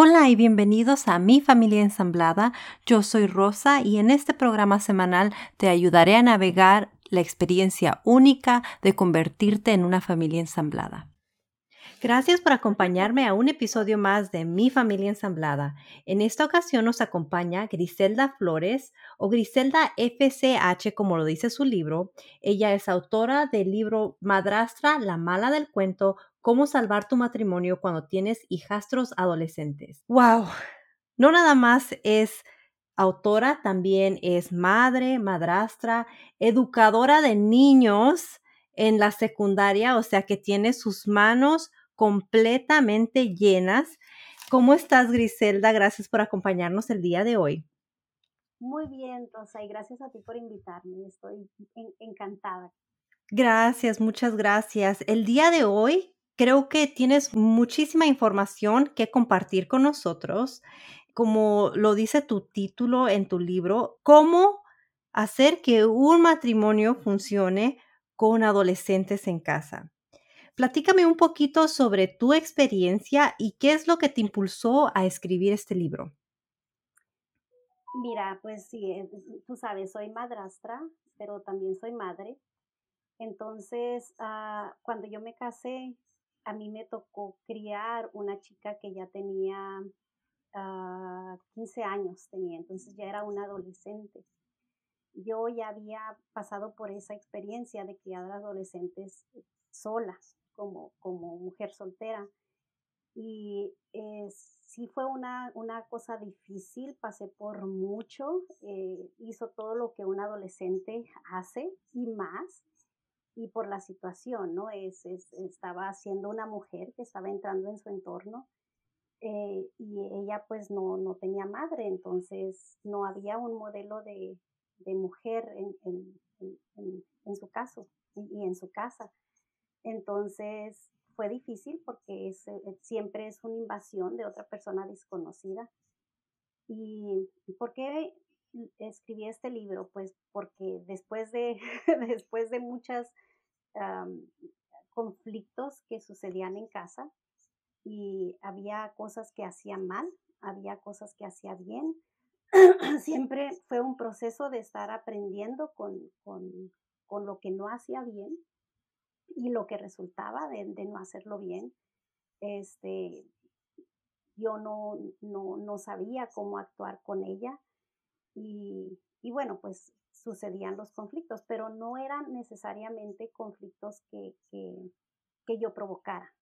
Hola y bienvenidos a Mi Familia Ensamblada. Yo soy Rosa y en este programa semanal te ayudaré a navegar la experiencia única de convertirte en una familia ensamblada. Gracias por acompañarme a un episodio más de Mi Familia Ensamblada. En esta ocasión nos acompaña Griselda Flores o Griselda FCH como lo dice su libro. Ella es autora del libro Madrastra, la mala del cuento, cómo salvar tu matrimonio cuando tienes hijastros adolescentes. ¡Wow! No nada más es autora, también es madre, madrastra, educadora de niños en la secundaria, o sea que tiene sus manos completamente llenas. ¿Cómo estás, Griselda? Gracias por acompañarnos el día de hoy. Muy bien, Rosa, y gracias a ti por invitarme. Estoy encantada. Gracias, muchas gracias. El día de hoy Creo que tienes muchísima información que compartir con nosotros. Como lo dice tu título en tu libro, cómo hacer que un matrimonio funcione con adolescentes en casa. Platícame un poquito sobre tu experiencia y qué es lo que te impulsó a escribir este libro. Mira, pues sí, eh, tú sabes, soy madrastra, pero también soy madre. Entonces, ah, cuando yo me casé, a mí me tocó criar una chica que ya tenía 15 ah, años, tenía, entonces ya era una adolescente. Yo ya había pasado por esa experiencia de criar adolescentes solas, como, como mujer soltera. Y eh, sí fue una, una, cosa difícil, pasé por mucho, eh, hizo todo lo que un adolescente hace y más y por la situación, ¿no? Es, estaba siendo una mujer que estaba entrando en su entorno eh, y ella pues no, no, tenía madre, entonces no había un modelo de, de mujer en, en, en, su caso y, en su casa. Entonces fue difícil porque es, eh, siempre es una invasión de otra persona desconocida. ¿Y por qué escribí este libro? Pues porque después de, después de muchas conflictos que sucedían en casa y había cosas que hacía mal, había cosas que hacía bien. Siempre fue un proceso de estar aprendiendo con, con, con, lo que no hacía bien y lo que resultaba de, de no hacerlo bien. Este, yo no, no, no sabía cómo actuar con ella y, y bueno, pues sucedían los conflictos, pero no eran necesariamente conflictos que, que, yo provocara,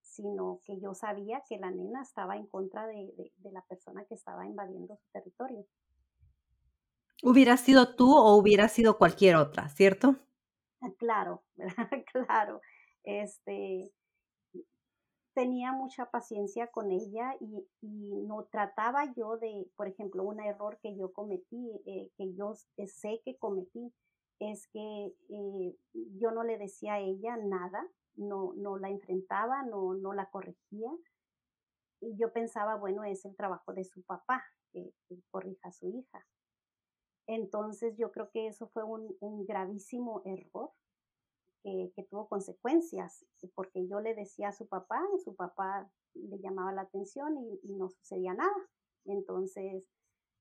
sino que yo sabía que la nena estaba en contra de, la persona que estaba invadiendo su territorio. Hubiera sido tú o hubiera sido cualquier otra, ¿cierto? Claro, claro. Este, tenía mucha paciencia con ella y, no trataba yo de, por ejemplo, un error que yo cometí, eh, que yo sé que cometí, es que eh, yo no le decía a ella nada, no, no la enfrentaba, no, no la corregía. Y yo pensaba, bueno, es el trabajo de su papá, que, corrija a su hija. Entonces yo creo que eso fue un, un gravísimo error que, tuvo consecuencias, porque yo le decía a su papá, su papá le llamaba la atención y, no sucedía nada. Entonces,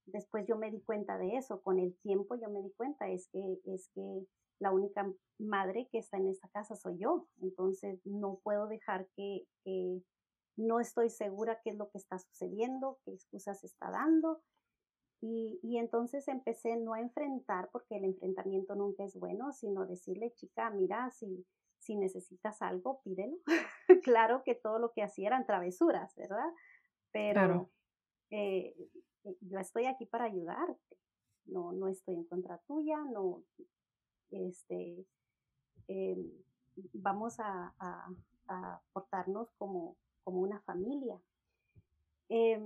después yo me di cuenta de eso, con el tiempo yo me di cuenta, es que, es que la única madre que está en esta casa soy yo, entonces no puedo dejar que, que no estoy segura qué es lo que está sucediendo, qué excusas está dando, y, y, entonces empecé no a enfrentar, porque el enfrentamiento nunca es bueno, sino decirle, chica, mira, si, si necesitas algo, pídelo. claro que todo lo que hacía eran travesuras, ¿verdad? Pero eh, eh, yo estoy aquí para ayudarte. No, no estoy en contra tuya, no, este, em, vamos a, a, a, portarnos como, como una familia. Eh,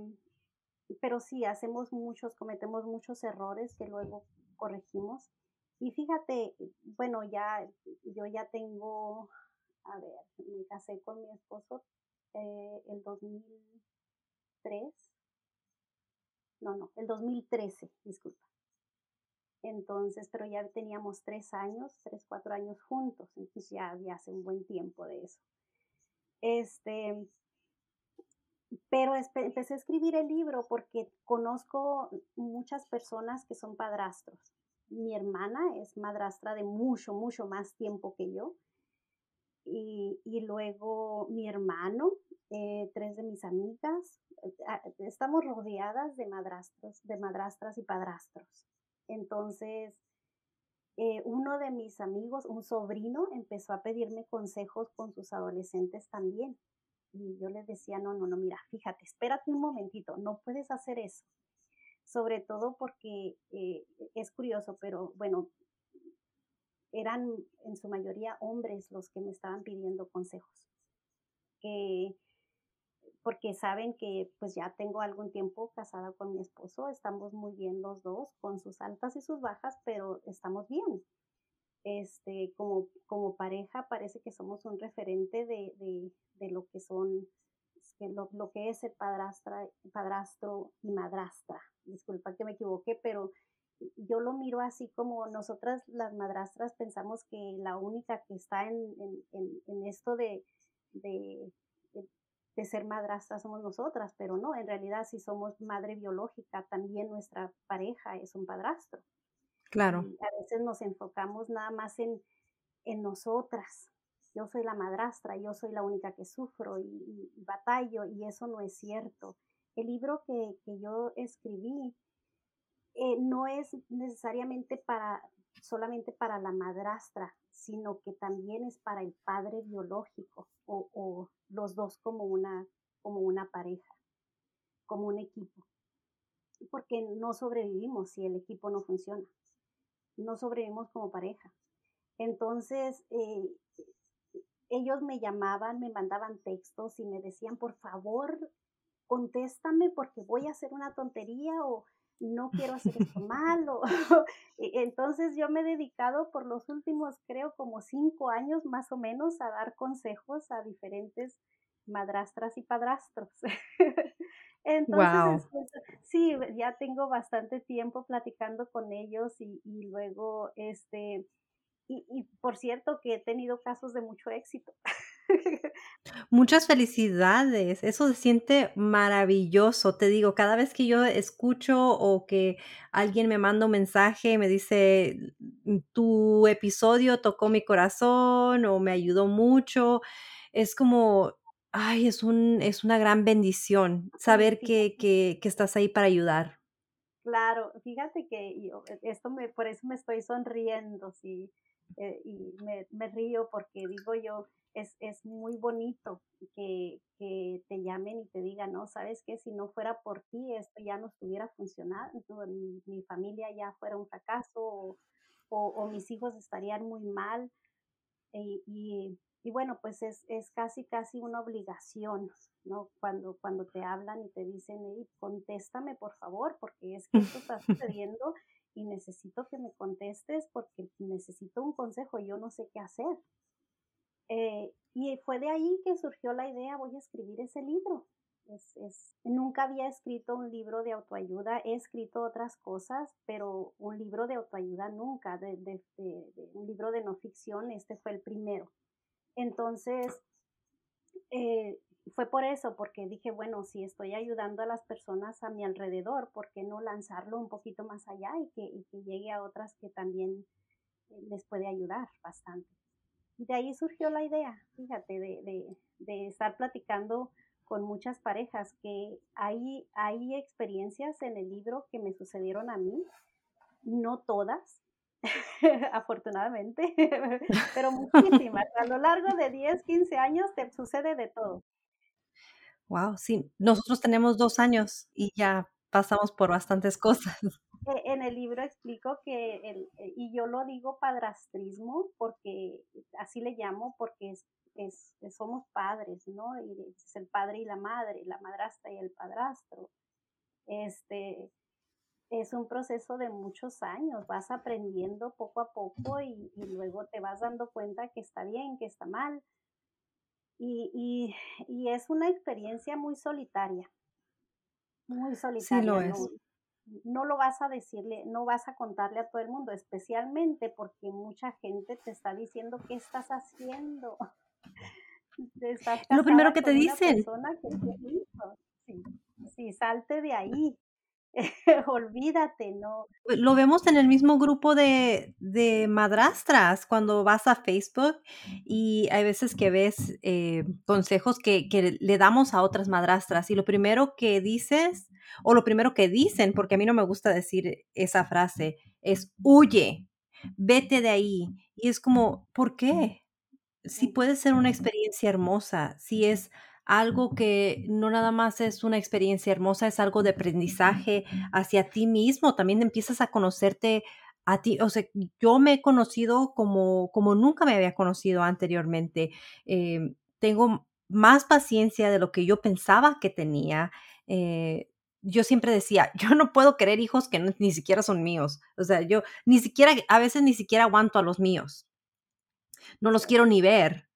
pero sí, hacemos muchos, cometemos muchos errores que luego corregimos. Y fíjate, bueno, ya, yo ya tengo, a ver, me casé con mi esposo eh, el 2003, no, no, el 2013, disculpa. Entonces, pero ya teníamos tres años, tres, cuatro años juntos, entonces ya, ya hace un buen tiempo de eso. Este, pero empecé a escribir el libro porque conozco muchas personas que son padrastros. Mi hermana es madrastra de mucho, mucho más tiempo que yo. Y, y luego mi hermano, eh, tres de mis amigas. Eh, ah, estamos rodeadas de madrastros, de madrastras y padrastros. Entonces, eh, uno de mis amigos, un sobrino, empezó a pedirme consejos con sus adolescentes también. Y yo les decía, no, no, no, mira, fíjate, espérate un momentito, no puedes hacer eso. Sobre todo porque eh, es curioso, pero bueno, eran en su mayoría hombres los que me estaban pidiendo consejos. porque saben que pues ya tengo algún tiempo casada con mi esposo, estamos muy bien los dos, con sus altas y sus bajas, pero estamos bien este, como, como pareja parece que somos un referente de, de, de lo que son, lo, lo, que es el padrastro y madrastra. Disculpa que me equivoqué, pero yo lo miro así como nosotras las madrastras pensamos que la única que está en, en, en esto de, de, de, ser madrastra somos nosotras, pero no, en realidad si somos madre biológica, también nuestra pareja es un padrastro. Claro. a veces nos enfocamos nada más en, en nosotras. Yo soy la madrastra, yo soy la única que sufro y, batallo, y eso no es cierto. El libro que, que yo escribí eh, no es necesariamente para solamente para la madrastra, sino que también es para el padre biológico o, o los dos como una, como una pareja, como un equipo. Porque no sobrevivimos si el equipo no funciona no sobrevivimos como pareja. Entonces, eh, ellos me llamaban, me mandaban textos y me decían, por favor, contéstame porque voy a hacer una tontería o no quiero hacer esto mal. Entonces yo me he dedicado por los últimos, creo, como cinco años más o menos a dar consejos a diferentes madrastras y padrastros. Entonces, sí, ya tengo bastante tiempo platicando con ellos y, luego, este, y, y, por cierto que he tenido casos de mucho éxito. Muchas felicidades, eso se siente maravilloso, te digo, cada vez que yo escucho o que alguien me manda un mensaje y me dice, mm, tu episodio tocó mi corazón o me ayudó mucho, es como Ay, es un es una gran bendición saber que que que estás ahí para ayudar. Claro, fíjate que yo e, esto me por eso me estoy sonriendo, sí, eh, y me me río porque digo yo, es es muy bonito que que te llamen y te digan, no, ¿sabes qué? Si no fuera por ti, esto ya no estuviera funcionando, mi mi familia ya fuera un fracaso o o mis hijos estarían muy mal, y y y bueno, pues es, es casi, casi una obligación, ¿no? Cuando, cuando te hablan y te dicen, hey, contéstame por favor, porque es que esto está sucediendo y necesito que me contestes porque necesito un consejo, yo no sé qué hacer. Eh, y fue de ahí que surgió la idea, voy a escribir ese libro. Es, es, nunca había escrito un libro de autoayuda, he escrito otras cosas, pero un libro de autoayuda nunca, de, de, de, un libro de no ficción, este fue el primero. Entonces, eh, fue por eso, porque dije, bueno, si estoy ayudando a las personas a mi alrededor, ¿por qué no lanzarlo un poquito más allá y que, llegue a otras que también eh, les puede ayudar bastante? Y de ahí surgió la idea, fíjate, de, de, de estar platicando con muchas parejas, que hay, hay experiencias en el libro que me sucedieron a mí, no todas, afortunadamente, pero muchísimas. A lo largo de 10, 15 años te sucede de todo. Wow, sí, nosotros tenemos dos años y ya pasamos por bastantes cosas. E, en el libro explico que, el, e, y yo lo digo padrastrismo, porque así le llamo, porque es, es, somos padres, ¿no? Y es el padre y la madre, la madrastra y el padrastro. Este, es un proceso de muchos años, vas aprendiendo poco a poco y, luego te vas dando cuenta que está bien, que está mal. Y, es una experiencia muy solitaria, muy solitaria. Sí lo es. No, no, lo vas a decirle, no vas a contarle a todo el mundo, especialmente porque mucha gente te está diciendo qué estás haciendo. lo primero que te dicen. sí, sí, salte de ahí. Olvídate, no. Lo vemos en el mismo grupo de, de, madrastras cuando vas a Facebook y hay veces que ves eh, consejos que, que, le damos a otras madrastras y lo primero que dices o lo primero que dicen, porque a mí no me gusta decir esa frase, es huye, vete de ahí. Y es como, ¿por qué? Si puede ser una experiencia hermosa, si es algo que no nada más es una experiencia hermosa, es algo de aprendizaje hacia ti mismo, también empiezas a conocerte a ti, o sea, yo me he conocido como, como nunca me había conocido anteriormente. Eh, tengo más paciencia de lo que yo pensaba que tenía. Eh, yo siempre decía, yo no puedo querer hijos que ni siquiera son míos. O sea, yo ni siquiera, a veces ni siquiera aguanto a los míos. No los quiero ni ver.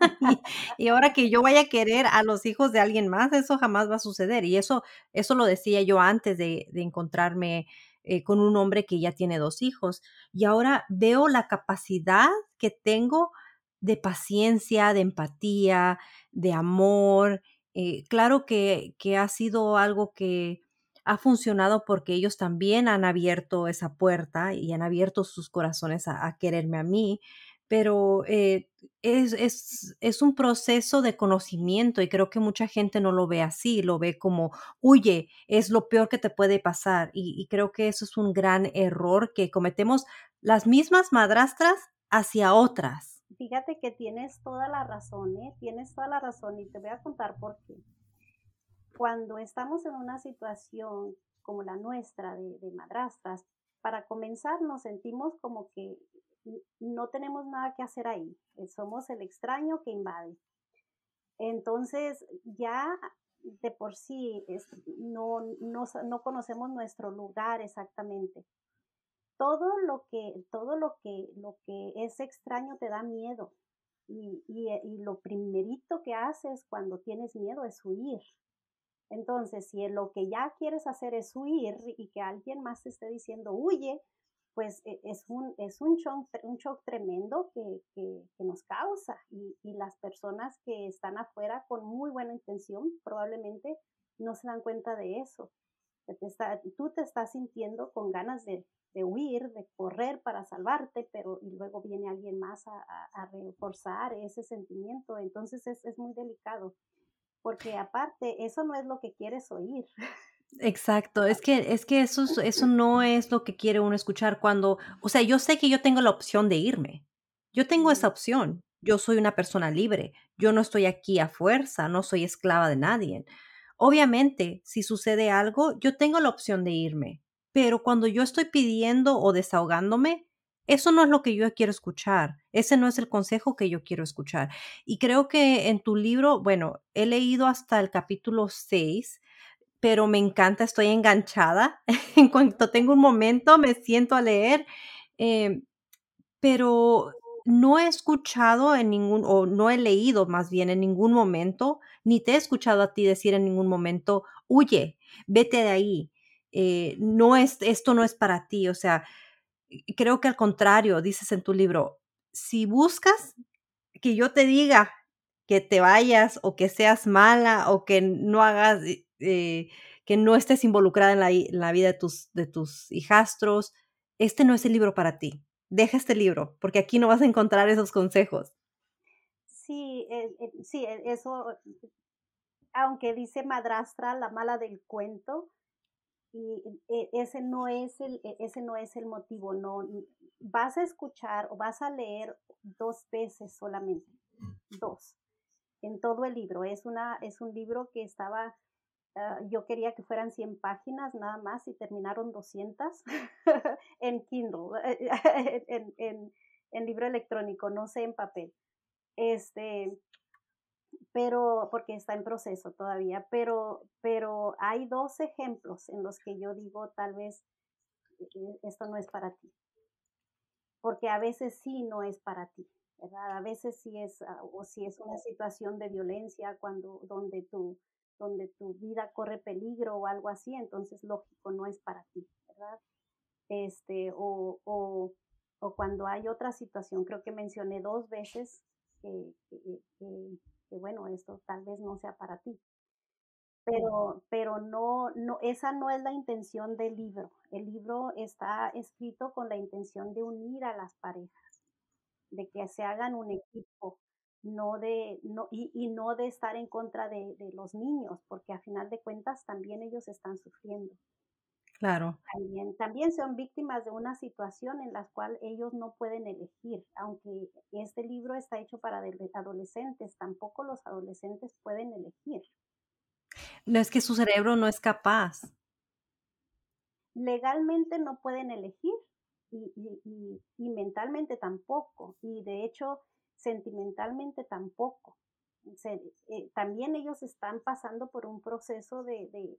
y, ahora que yo vaya a querer a los hijos de alguien más, eso jamás va a suceder. Y eso, eso lo decía yo antes de, encontrarme eh, con un hombre que ya tiene dos hijos. Y ahora veo la capacidad que tengo de paciencia, de empatía, de amor, eh, claro que, que, ha sido algo que ha funcionado porque ellos también han abierto esa puerta y han abierto sus corazones a, quererme a mí, pero eh, es, es, es, un proceso de conocimiento y creo que mucha gente no lo ve así, lo ve como, huye, es lo peor que te puede pasar y, creo que eso es un gran error que cometemos las mismas madrastras hacia otras fíjate que tienes toda la razón, ¿eh? Tienes toda la razón y te voy a contar por qué. Cuando estamos en una situación como la nuestra de, de madrastras, para comenzar nos sentimos como que no tenemos nada que hacer ahí, eh, somos el extraño que invade. Entonces ya de por sí no, no, no conocemos nuestro lugar exactamente todo lo que, todo lo que, lo que es extraño te da miedo. Y, y, y, lo primerito que haces cuando tienes miedo es huir. Entonces, si lo que ya quieres hacer es huir y que alguien más te esté diciendo huye, pues e, es un, es un, shock, un shock tremendo que, que, nos causa. Y, y, las personas que están afuera con muy buena intención probablemente no se dan cuenta de eso. tú te estás sintiendo con ganas de, de huir, de correr para salvarte, pero y luego viene alguien más a, a, reforzar ese sentimiento. Entonces es, es, muy delicado, porque aparte, eso no es lo que quieres oír. Exacto, es que, es que eso, eso no es lo que quiere uno escuchar cuando, o sea, yo sé que yo tengo la opción de irme, yo tengo esa opción, yo soy una persona libre, yo no estoy aquí a fuerza, no soy esclava de nadie. Obviamente, si sucede algo, yo tengo la opción de irme, pero cuando yo estoy pidiendo o desahogándome, eso no es lo que yo quiero escuchar. Ese no es el consejo que yo quiero escuchar. Y creo que en tu libro, bueno, he leído hasta el capítulo 6, pero me encanta, estoy enganchada. en cuanto tengo un momento, me siento a leer. Eh, pero no he escuchado en ningún, o no he leído más bien en ningún momento, ni te he escuchado a ti decir en ningún momento, huye, vete de ahí, eh, no es, esto no es para ti. O sea, creo que al contrario, dices en tu libro, si buscas que yo te diga que te vayas o que seas mala o que no hagas, eh, que no estés involucrada en la, vida de tus, de tus hijastros, este no es el libro para ti. Deja este libro, porque aquí no vas a encontrar esos consejos. Sí, eh, sí, eso, aunque dice madrastra, la mala del cuento, y ese no es el, e, ese no es el motivo, no, vas a escuchar o vas a leer dos veces solamente, dos, en todo el libro. Es, una, es un libro que estaba, ah, yo quería que fueran 100 páginas nada más y terminaron 200 en Kindle, en, en, en libro electrónico, no sé en papel. Este, pero porque está en proceso todavía, pero, pero hay dos ejemplos en los que yo digo tal vez eh, esto no es para ti, porque a veces sí no es para ti, ¿verdad? A veces sí es, ah, o si es una situación de violencia cuando, donde tu, donde tu vida corre peligro o algo así, entonces lógico, no es para ti, ¿verdad? Este, o, o, o cuando hay otra situación, creo que mencioné dos veces que, que, bueno, esto tal vez no sea para ti. Pero, pero no, no, esa no es la intención del libro. El libro está escrito con la intención de unir a las parejas, de que se hagan un equipo, no de, no, y, y no de estar en contra de, de los niños, porque a final de cuentas también ellos están sufriendo. Claro. También, también son víctimas de una situación en la cual ellos no pueden elegir, aunque este libro está hecho para adolescentes, tampoco los adolescentes pueden elegir. No es que su cerebro no es capaz. Legalmente no pueden elegir y, y, y, mentalmente tampoco, y de hecho sentimentalmente tampoco. Eh, también ellos están pasando por un proceso de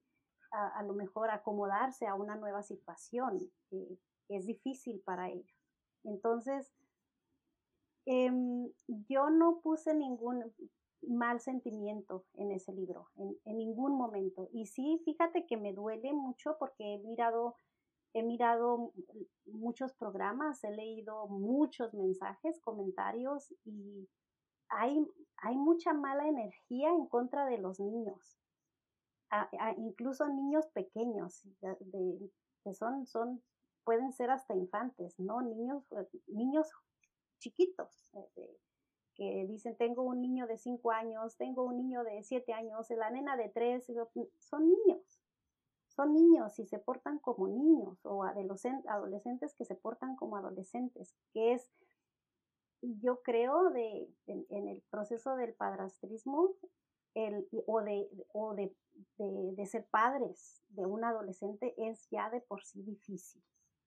a, lo mejor acomodarse a una nueva situación que es difícil para ellos. Entonces, em, yo no puse ningún mal sentimiento en ese libro, en, en, ningún momento. Y sí, fíjate que me duele mucho porque he mirado, he mirado muchos programas, he leído muchos mensajes, comentarios y hay, hay mucha mala energía en contra de los niños incluso niños pequeños, que son, son, pueden ser hasta infantes, ¿no? Niños, eh, niños chiquitos, eh, que dicen, tengo un niño de cinco años, tengo un niño de siete años, la nena de tres, mm, son niños, son niños y se portan como niños, o adolescentes que se portan como adolescentes, que es, yo creo, de, en el proceso del padrastrismo, el, o, de, o de, de, ser padres de un adolescente es ya de por sí difícil.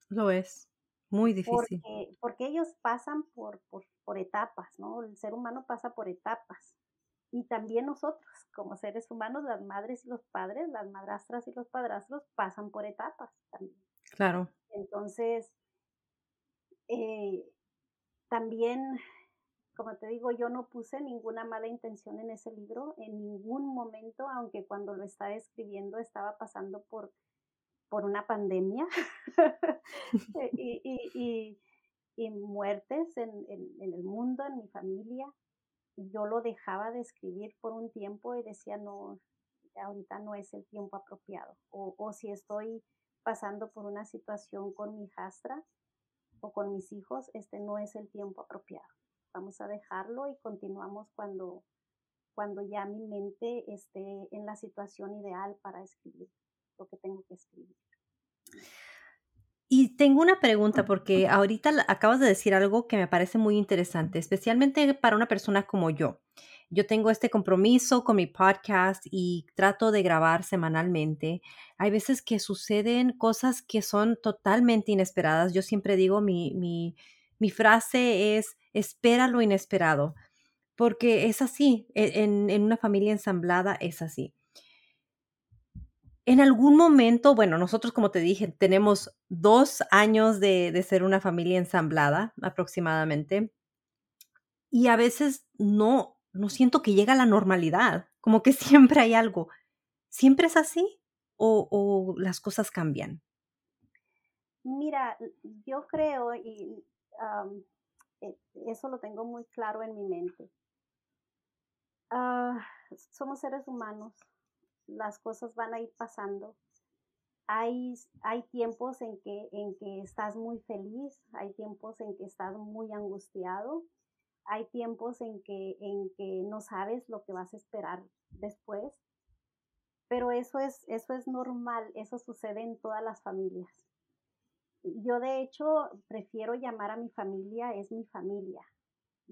Lo es, muy difícil. Porque, porque ellos pasan por, por, por, etapas, ¿no? El ser humano pasa por etapas. Y también nosotros, como seres humanos, las madres y los padres, las madrastras y los padrastros pasan por etapas también. Claro. Entonces, eh, también como te digo, yo no puse ninguna mala intención en ese libro, en ningún momento, aunque cuando lo estaba escribiendo estaba pasando por, por una pandemia y, muertes en, el mundo, en mi familia. Yo lo dejaba de escribir por un tiempo y decía, no, ahorita no es el tiempo apropiado. O, o si estoy pasando por una situación con mi hijastra o con mis hijos, este no es el tiempo apropiado vamos a dejarlo y continuamos cuando, cuando ya mi mente esté en la situación ideal para escribir lo que tengo que escribir. Tengo una pregunta porque ahorita acabas de decir algo que me parece muy interesante, especialmente para una persona como yo. Yo tengo este compromiso con mi podcast y trato de grabar semanalmente. Hay veces que suceden cosas que son totalmente inesperadas. Yo siempre digo, mi, mi, mi frase es, espera lo inesperado, porque es así, e, en, una familia ensamblada es así. En algún momento, bueno, nosotros como te dije, tenemos dos años de, ser una familia ensamblada aproximadamente, y a veces no, no siento que llega a la normalidad, como que siempre hay algo. ¿Siempre es así o, las cosas cambian? Mira, yo creo, y eh, eso lo tengo muy claro en mi mente. Ah, somos seres humanos, las cosas van a ir pasando. Hay, hay tiempos en que, en que estás muy feliz, hay tiempos en que estás muy angustiado, hay tiempos en que, en que no sabes lo que vas a esperar después, pero eso es, eso es normal, eso sucede en todas las familias. Yo de hecho prefiero llamar a mi familia, es mi familia.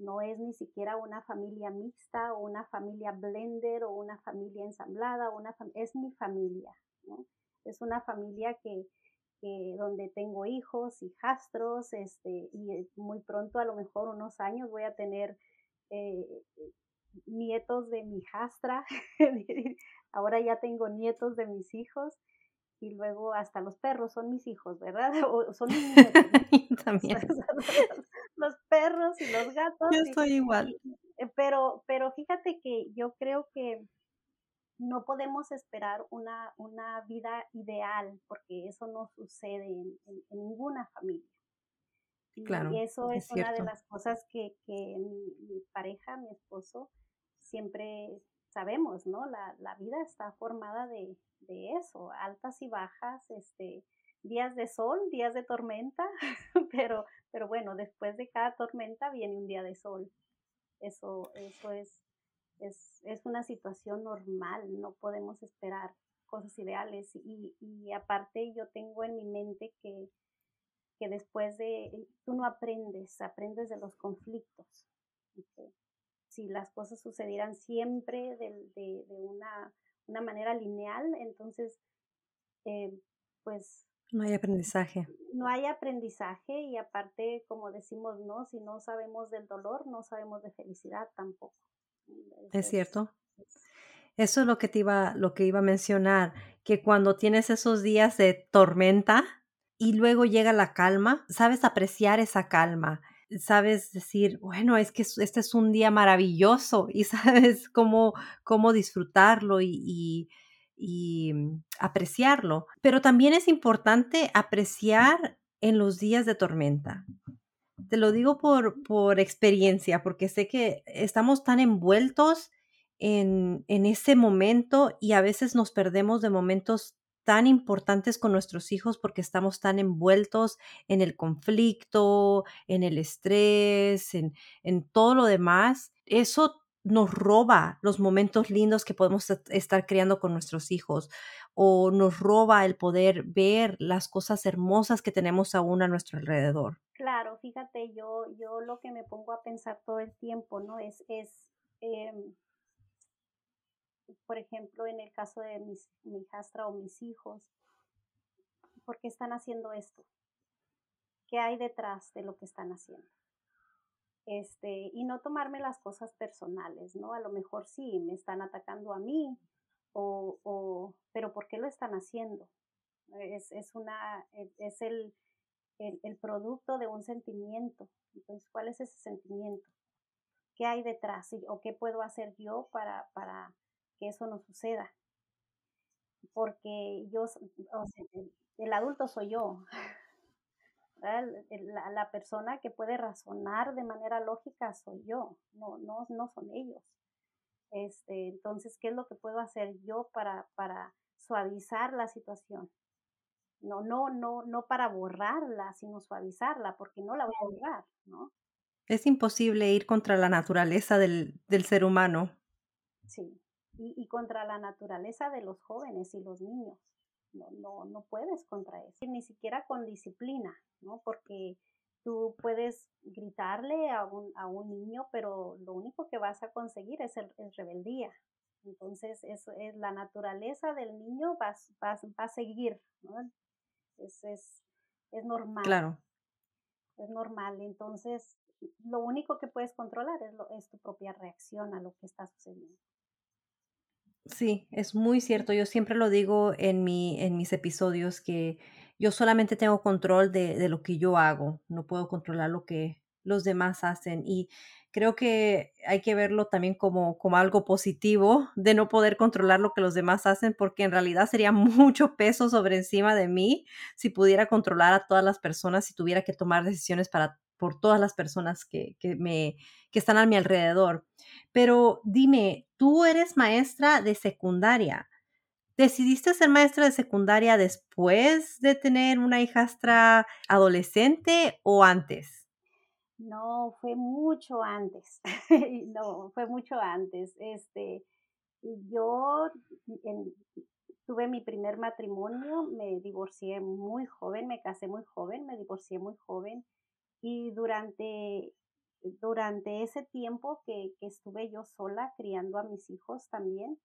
No es ni siquiera una familia mixta o una familia blender o una familia ensamblada, una es mi familia. Es una familia que, donde tengo hijos, hijastros, este, y muy pronto, a lo mejor unos años, voy a tener eh, nietos de mi hijastra. Ahora ya tengo nietos de mis hijos y luego hasta los perros son mis hijos, ¿verdad? O son mis También. Los perros y los gatos. Yo soy igual. Eh, pero, pero fíjate que yo creo que no podemos esperar una, una vida ideal, porque eso no sucede en, ninguna familia. Claro, y eso es, una de las cosas que, que mi, pareja, mi esposo, siempre sabemos, ¿no? La, la vida está formada de, de, eso, altas y bajas, este, días de sol, días de tormenta, pero, pero bueno, después de cada tormenta viene un día de sol. Eso, eso es, es, es una situación normal, no podemos esperar cosas ideales. Y, y aparte yo tengo en mi mente que que después de, tú no aprendes, aprendes de los conflictos. Si las cosas sucedieran siempre de, de, una, una, manera lineal, entonces, eh, pues... No hay aprendizaje. No hay aprendizaje y aparte, como decimos, no, si no sabemos del dolor, no sabemos de felicidad tampoco. Es, cierto. Eso es lo que te iba, lo que iba a mencionar, que cuando tienes esos días de tormenta, y luego llega la calma, sabes apreciar esa calma, sabes decir, bueno, es que este es un día maravilloso y sabes cómo, cómo disfrutarlo y, y, mm, apreciarlo. Pero también es importante apreciar en los días de tormenta. Te lo digo por, por experiencia, porque sé que estamos tan envueltos en, en ese momento y a veces nos perdemos de momentos tan importantes con nuestros hijos porque estamos tan envueltos en el conflicto, en el estrés, en, en todo lo demás. Eso nos roba los momentos lindos que podemos estar creando con nuestros hijos o nos roba el poder ver las cosas hermosas que tenemos aún a nuestro alrededor. Claro, fíjate, yo, yo lo que me pongo a pensar todo el tiempo, ¿no? Es, es em, por ejemplo, en el caso de mis, mi hijastra o mis hijos, ¿por qué están haciendo esto? ¿Qué hay detrás de lo que están haciendo? Este, y no tomarme las cosas personales, ¿no? A lo mejor sí, me están atacando a mí, o, o pero ¿por qué lo están haciendo? Es, es una, es el, el, el, producto de un sentimiento. Entonces, ¿cuál es ese sentimiento? ¿Qué hay detrás? ¿O qué puedo hacer yo para, para, que eso no suceda. Porque yo, el, adulto soy yo. La, la, persona que puede razonar de manera lógica soy yo, no, no, no son ellos. Este, entonces, ¿qué es lo que puedo hacer yo para, para suavizar la situación? No, no, no, no para borrarla, sino suavizarla, porque no la voy a borrar, ¿no? Es imposible ir contra la naturaleza del, del ser humano. Sí y, contra la naturaleza de los jóvenes y los niños. No, no, no puedes contra eso, ni siquiera con disciplina, ¿no? Porque tú puedes gritarle a un, a un niño, pero lo único que vas a conseguir es, el, rebeldía. Entonces, eso es la naturaleza del niño va, va, va a seguir, ¿no? Es, es, es normal. Claro. Es normal. Entonces, lo único que puedes controlar es, lo, es tu propia reacción a lo que está sucediendo. Sí, es muy cierto. Yo siempre lo digo en, mi, en mis episodios que yo solamente tengo control de, lo que yo hago, no puedo controlar lo que los demás hacen. Y creo que hay que verlo también como, como algo positivo de no poder controlar lo que los demás hacen, porque en realidad sería mucho peso sobre encima de mí si pudiera controlar a todas las personas, y tuviera que tomar decisiones para, por todas las personas que, que, me, que están a mi alrededor. Pero dime, tú eres maestra de secundaria. ¿Decidiste ser maestra de secundaria después de tener una hijastra adolescente o antes? No, fue mucho antes. no, fue mucho antes. Este, yo tuve mi primer matrimonio, me divorcié muy joven, me casé muy joven, me divorcié muy joven y durante durante ese tiempo que, estuve yo sola criando a mis hijos también,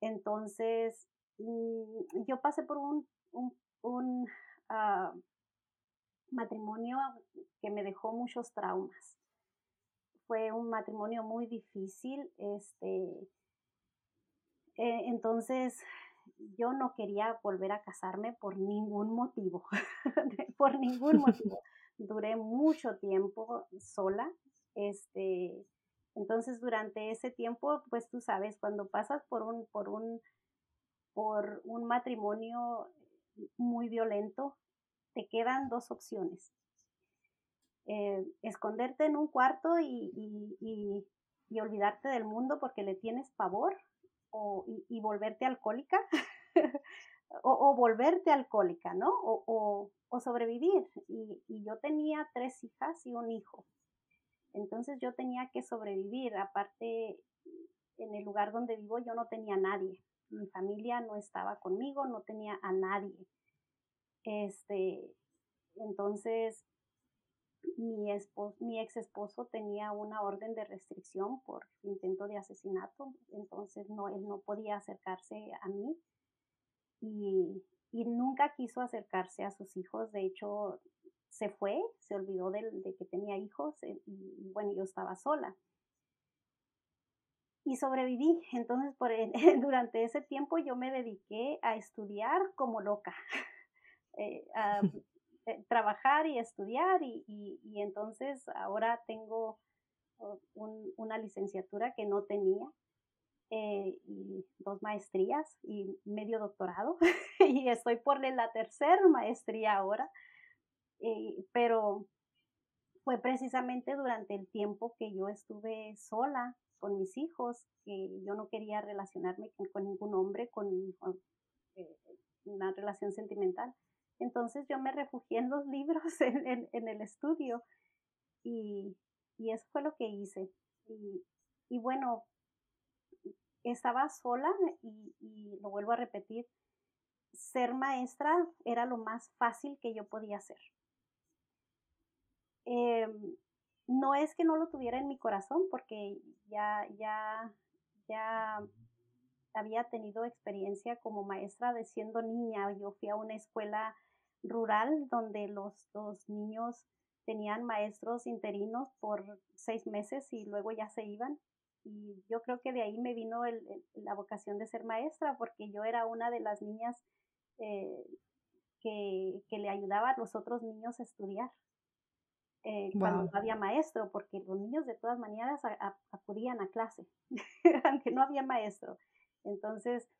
entonces mm, yo pasé por un, un, ah, matrimonio que me dejó muchos traumas. Fue un matrimonio muy difícil, este, eh, entonces yo no quería volver a casarme por ningún motivo, por ningún motivo duré mucho tiempo sola. Este, entonces, durante ese tiempo, pues tú sabes, cuando pasas por un, por un, por un matrimonio muy violento, te quedan dos opciones. eh, esconderte en un cuarto y, y, y, olvidarte del mundo porque le tienes pavor o, y, volverte alcohólica o, o, volverte alcohólica, ¿no? O, o sobrevivir. Y, yo tenía tres hijas y un hijo. Entonces yo tenía que sobrevivir. Aparte, en el lugar donde vivo yo no tenía nadie. Mi familia no estaba conmigo, no tenía a nadie. Este, entonces, mi, ex esposo tenía una orden de restricción por intento de asesinato, entonces no, él no podía acercarse a mí y nunca quiso acercarse a sus hijos. De hecho, se fue, se olvidó de, de que tenía hijos eh, y, bueno, yo estaba sola y sobreviví. Entonces, por durante ese tiempo yo me dediqué a estudiar como loca, eh, a eh, trabajar y estudiar y, y, entonces ahora tengo oh, una licenciatura que no tenía eh, y dos maestrías y medio doctorado y estoy por la tercera maestría ahora, pero fue precisamente durante el tiempo que yo estuve sola con mis hijos, que yo no quería relacionarme con, ningún hombre, con, eh, una relación sentimental. Entonces yo me refugié en los libros, en, el estudio, y, eso fue lo que hice. Y, bueno, estaba sola y, lo vuelvo a repetir, ser maestra era lo más fácil que yo podía hacer. Em, no es que no lo tuviera en mi corazón, porque ya, ya, ya había tenido experiencia como maestra de siendo niña. Yo fui a una escuela rural donde los, los niños tenían maestros interinos por seis meses y luego ya se iban. Y yo creo que de ahí me vino la vocación de ser maestra, porque yo era una de las niñas eh, que, que le ayudaba a los otros niños a estudiar. Eh, cuando no había maestro, porque los niños de todas maneras acudían a clase, aunque no había maestro. Entonces,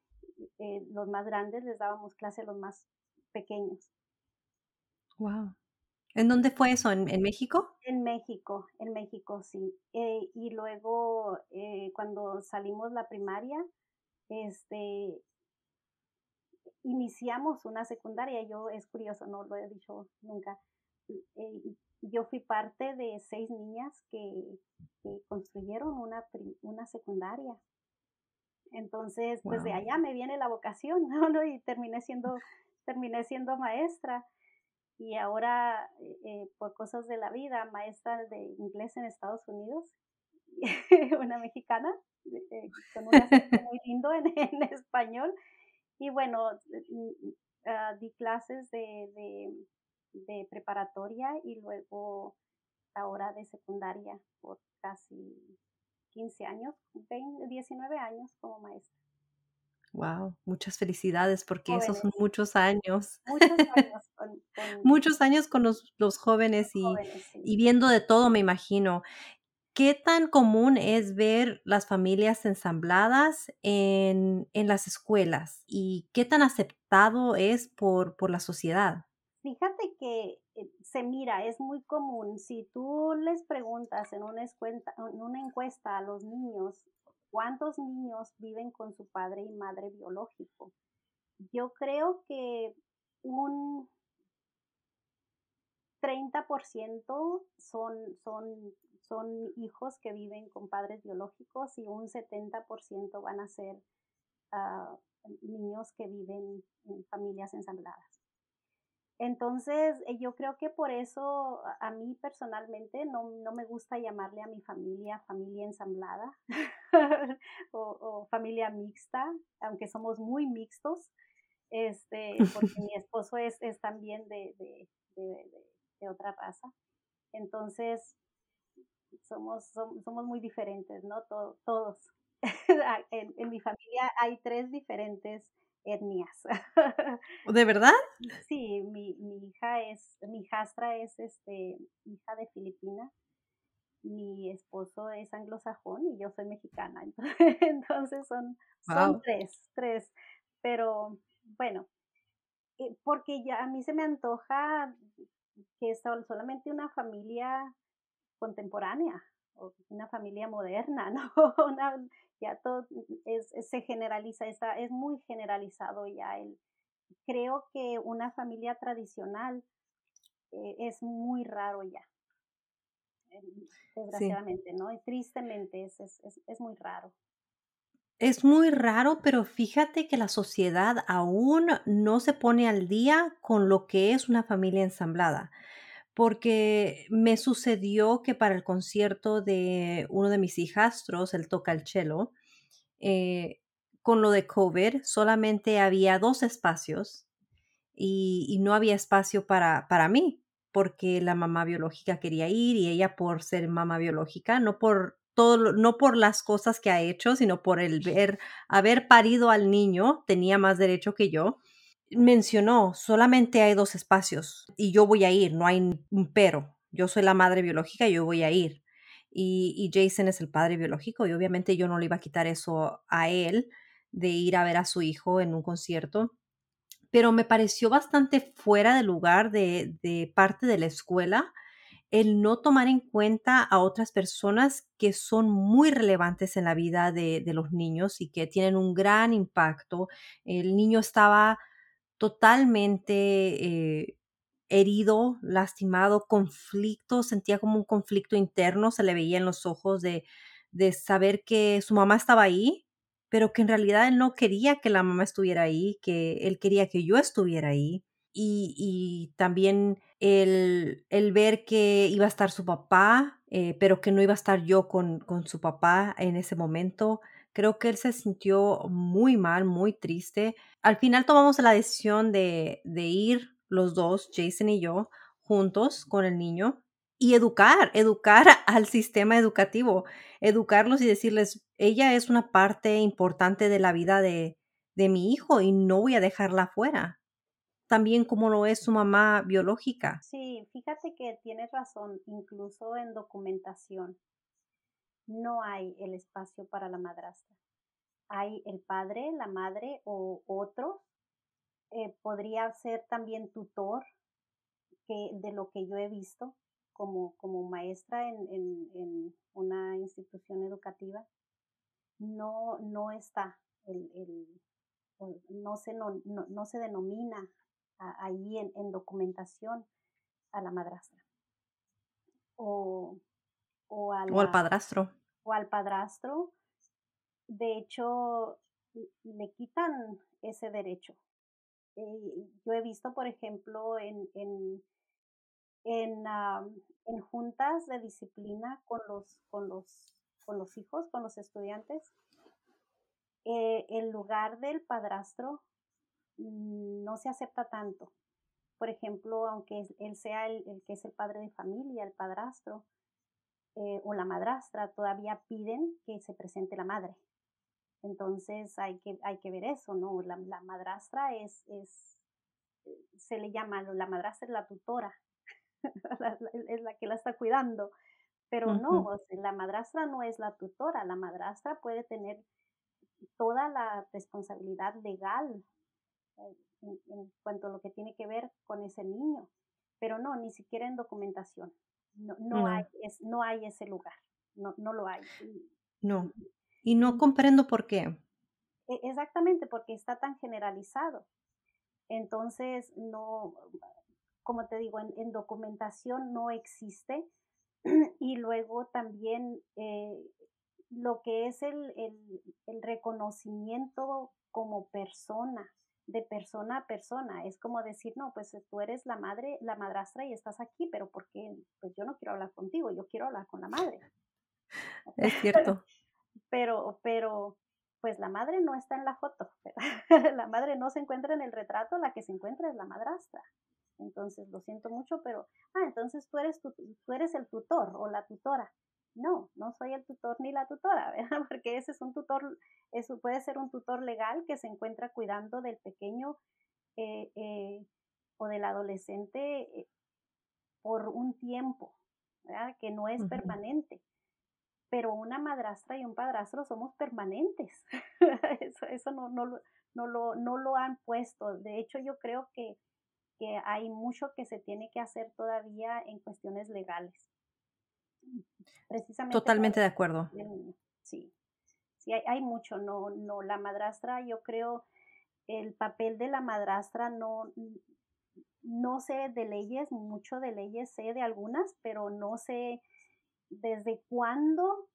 eh, los más grandes les dábamos clase a los más pequeños. Wow. ¿En dónde fue eso? ¿En, México? En México, en México, sí. Eh, y luego, cuando salimos la primaria, este, iniciamos una secundaria. Yo, es curioso, no lo he dicho nunca yo fui parte de seis niñas que, construyeron una, una secundaria. Entonces, pues de allá me viene la vocación, ¿no? Y terminé siendo, terminé siendo maestra. Y ahora, eh, eh, por cosas de la vida, maestra de inglés en Estados Unidos, una mexicana, eh, con un acento muy lindo en, en español. Y bueno, ah, di clases de de preparatoria y luego ahora de secundaria por casi 15 años, 19 años como maestra. Wow, muchas felicidades porque esos son muchos años. Muchos años con, muchos años con los, los jóvenes, y, y, viendo de todo, me imagino. ¿Qué tan común es ver las familias ensambladas en, en las escuelas y qué tan aceptado es por, por la sociedad? Fíjate que eh, se mira, es muy común. Si tú les preguntas en una, en una encuesta a los niños cuántos niños viven con su padre y madre biológico, yo creo que un 30% son, son, son hijos que viven con padres biológicos y un 70% van a ser ah, niños que viven en familias ensambladas. Entonces, eh, yo creo que por eso a mí personalmente no, no me gusta llamarle a mi familia familia ensamblada o, familia mixta, aunque somos muy mixtos, este, porque mi esposo es, es también de, de, de, otra raza. Entonces, somos, somos, muy diferentes, ¿no? todos. en, en mi familia hay tres diferentes etnias. ¿De verdad? Sí, mi, mi hija es, mi hijastra es este, hija de Filipina, mi esposo es anglosajón y yo soy mexicana, entonces, son, son tres, tres, pero bueno, eh, porque ya a mí se me antoja que es solamente una familia contemporánea o una familia moderna, ¿no? Ya todo es, se generaliza, está, es muy generalizado ya. El, creo que una familia tradicional eh, es muy raro ya, desgraciadamente, ¿no? Y tristemente es, es, es muy raro. Es muy raro, pero fíjate que la sociedad aún no se pone al día con lo que es una familia ensamblada, porque me sucedió que para el concierto de uno de mis hijastros, él toca el cello, eh, con lo de COVID solamente había dos espacios y, no había espacio para, para mí, porque la mamá biológica quería ir y ella por ser mamá biológica, no por no por las cosas que ha hecho, sino por el ver, haber parido al niño, tenía más derecho que yo. Mencionó, solamente hay dos espacios y yo voy a ir, no hay un pero. Yo soy la madre biológica yo voy a ir. Y, y Jason es el padre biológico y obviamente yo no le iba a quitar eso a él de ir a ver a su hijo en un concierto pero me pareció bastante fuera de lugar de, de, parte de la escuela el no tomar en cuenta a otras personas que son muy relevantes en la vida de, los niños y que tienen un gran impacto. El niño estaba totalmente eh, herido, lastimado, conflicto, sentía como un conflicto interno, se le veía en los ojos de, de saber que su mamá estaba ahí, pero que en realidad él no quería que la mamá estuviera ahí, que él quería que yo estuviera ahí y, también el, ver que iba a estar su papá, eh, pero que no iba a estar yo con, su papá en ese momento. Creo que él se sintió muy mal, muy triste. Al final tomamos la decisión de, ir los dos, Jason y yo, juntos con el niño y educar, educar al sistema educativo, educarlos y decirles, ella es una parte importante de la vida de, mi hijo y no voy a dejarla fuera también como lo es su mamá biológica. Sí, fíjate que tienes razón, incluso en documentación no hay el espacio para la madrastra. Hay el padre, la madre o otro. Eh, podría ser también tutor, que de lo que yo he visto como, como maestra en, en, una institución educativa. No, no está el, el no se, no, no se denomina ahí en, documentación a la madrastra. O, o, al padrastro. O al padrastro. De hecho, le quitan ese derecho. Eh, yo he visto, por ejemplo, en, en, en, en, juntas de disciplina con los, con los, con los hijos, con los estudiantes, eh, en lugar del padrastro Mm, no se acepta tanto. Por ejemplo, aunque él sea el, que es el padre de familia, el padrastro eh, o la madrastra, todavía piden que se presente la madre. Entonces hay que, hay que ver eso, ¿no? La, madrastra es, es, eh, se le llama, la madrastra es la tutora, es la que la está cuidando. Pero no, la madrastra no es la tutora, la madrastra puede tener toda la responsabilidad legal en, cuanto a lo que tiene que ver con ese niño. Pero no, ni siquiera en documentación. No, no, Hay, es, no hay ese lugar. No, no lo hay. No. Y no comprendo por qué. E, exactamente, porque está tan generalizado. Entonces, no, como te digo, en, documentación no existe. y luego también eh, lo que es el, el, el, reconocimiento como persona de persona a persona. Es como decir, no, pues eh, tú eres la madre, la madrastra y estás aquí, pero ¿por qué? Pues yo no quiero hablar contigo, yo quiero hablar con la madre. Es cierto. pero, pero, pues la madre no está en la foto. la madre no se encuentra en el retrato, la que se encuentra es la madrastra. Entonces, lo siento mucho, pero, ah, entonces tú eres, tú eres el tutor o la tutora. No, no soy el tutor ni la tutora, ¿verdad? Porque ese es un tutor, eso puede ser un tutor legal que se encuentra cuidando del pequeño eh, eh, o del adolescente eh, por un tiempo, ¿verdad? Que no es permanente. Pero una madrastra y un padrastro somos permanentes. eso eso no, no, no, lo, no lo han puesto. De hecho, yo creo que que hay mucho que se tiene que hacer todavía en cuestiones legales. Precisamente Totalmente de acuerdo. Sí, sí, hay, hay, mucho, no, no, la madrastra, yo creo, el papel de la madrastra no, no sé de leyes, mucho de leyes sé de algunas, pero no sé desde cuándo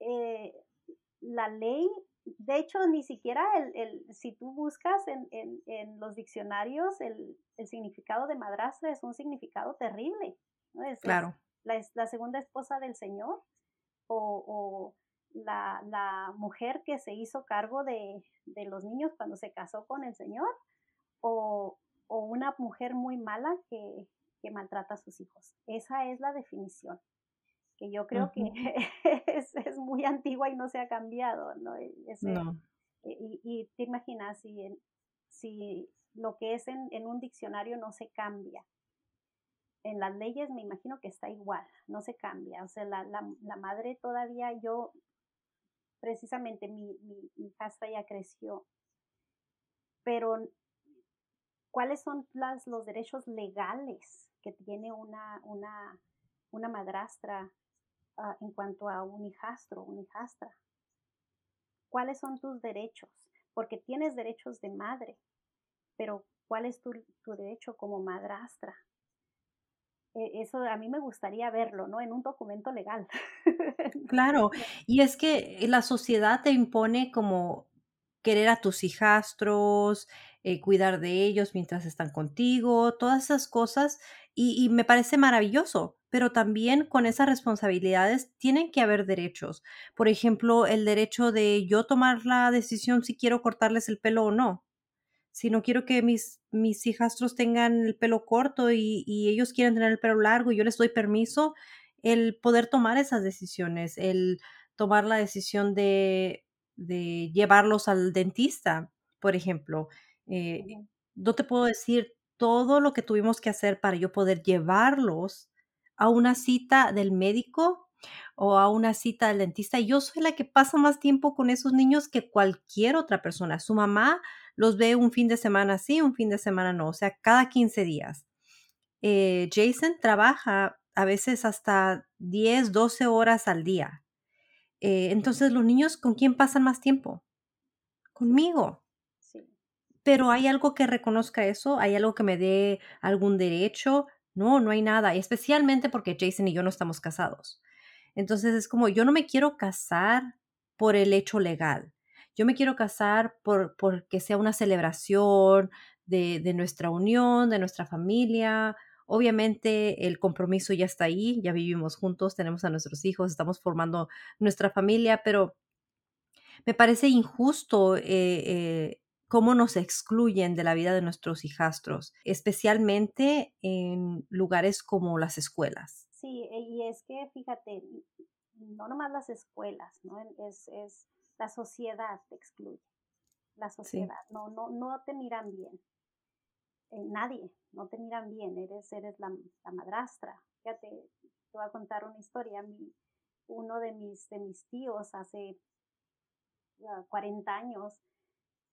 eh, la ley, de hecho, ni siquiera el, el si tú buscas en, en, en los diccionarios el, el, significado de madrastra es un significado terrible. Es, claro. La, la, segunda esposa del Señor o, o la, la, mujer que se hizo cargo de, de, los niños cuando se casó con el Señor o, o una mujer muy mala que, que maltrata a sus hijos. Esa es la definición que yo creo que es, es, muy antigua y no se ha cambiado, ¿no? E, no. Y, y, te imaginas si, si lo que es en, en, un diccionario no se cambia. En las leyes me imagino que está igual, no se cambia. O sea, la, la, la madre todavía, yo, precisamente mi, mi, mi ya creció, pero ¿cuáles son las, los derechos legales que tiene una, una, una madrastra Ah, en cuanto a un hijastro, una hijastra. ¿Cuáles son tus derechos? Porque tienes derechos de madre, pero ¿cuál es tu, tu derecho como madrastra? E, eso a mí me gustaría verlo, ¿no? En un documento legal. Claro, y es que la sociedad te impone como querer a tus hijastros, eh, cuidar de ellos mientras están contigo, todas esas cosas, y, y, me parece maravilloso, pero también con esas responsabilidades tienen que haber derechos. Por ejemplo, el derecho de yo tomar la decisión si quiero cortarles el pelo o no. Si no quiero que mis, mis hijastros tengan el pelo corto y, y ellos quieren tener el pelo largo y yo les doy permiso, el poder tomar esas decisiones, el tomar la decisión de, de llevarlos al dentista, por ejemplo. Eh, no te puedo decir todo lo que tuvimos que hacer para yo poder llevarlos a una cita del médico o a una cita del dentista. Yo soy la que pasa más tiempo con esos niños que cualquier otra persona. Su mamá los ve un fin de semana sí, un fin de semana no, o sea, cada 15 días. Eh, Jason trabaja a veces hasta 10, 12 horas al día. Eh, entonces, los niños, ¿con quién pasan más tiempo? Conmigo. Pero hay algo que reconozca eso, hay algo que me dé algún derecho. No, no hay nada, especialmente porque Jason y yo no estamos casados. Entonces es como, yo no me quiero casar por el hecho legal. Yo me quiero casar por porque sea una celebración de, nuestra unión, de nuestra familia, Obviamente el compromiso ya está ahí, ya vivimos juntos, tenemos a nuestros hijos, estamos formando nuestra familia, pero me parece injusto eh, eh, cómo nos excluyen de la vida de nuestros hijastros, especialmente en lugares como las escuelas. Sí, eh, y es que fíjate, no nomás las escuelas, ¿no? Es, es la sociedad te excluye, la sociedad, no, no, no te miran bien. Eh, nadie, no te miran bien, eres, eres la, la madrastra. Fíjate, te voy a contar una historia. Mi, uno de mis, de mis tíos hace 40 años,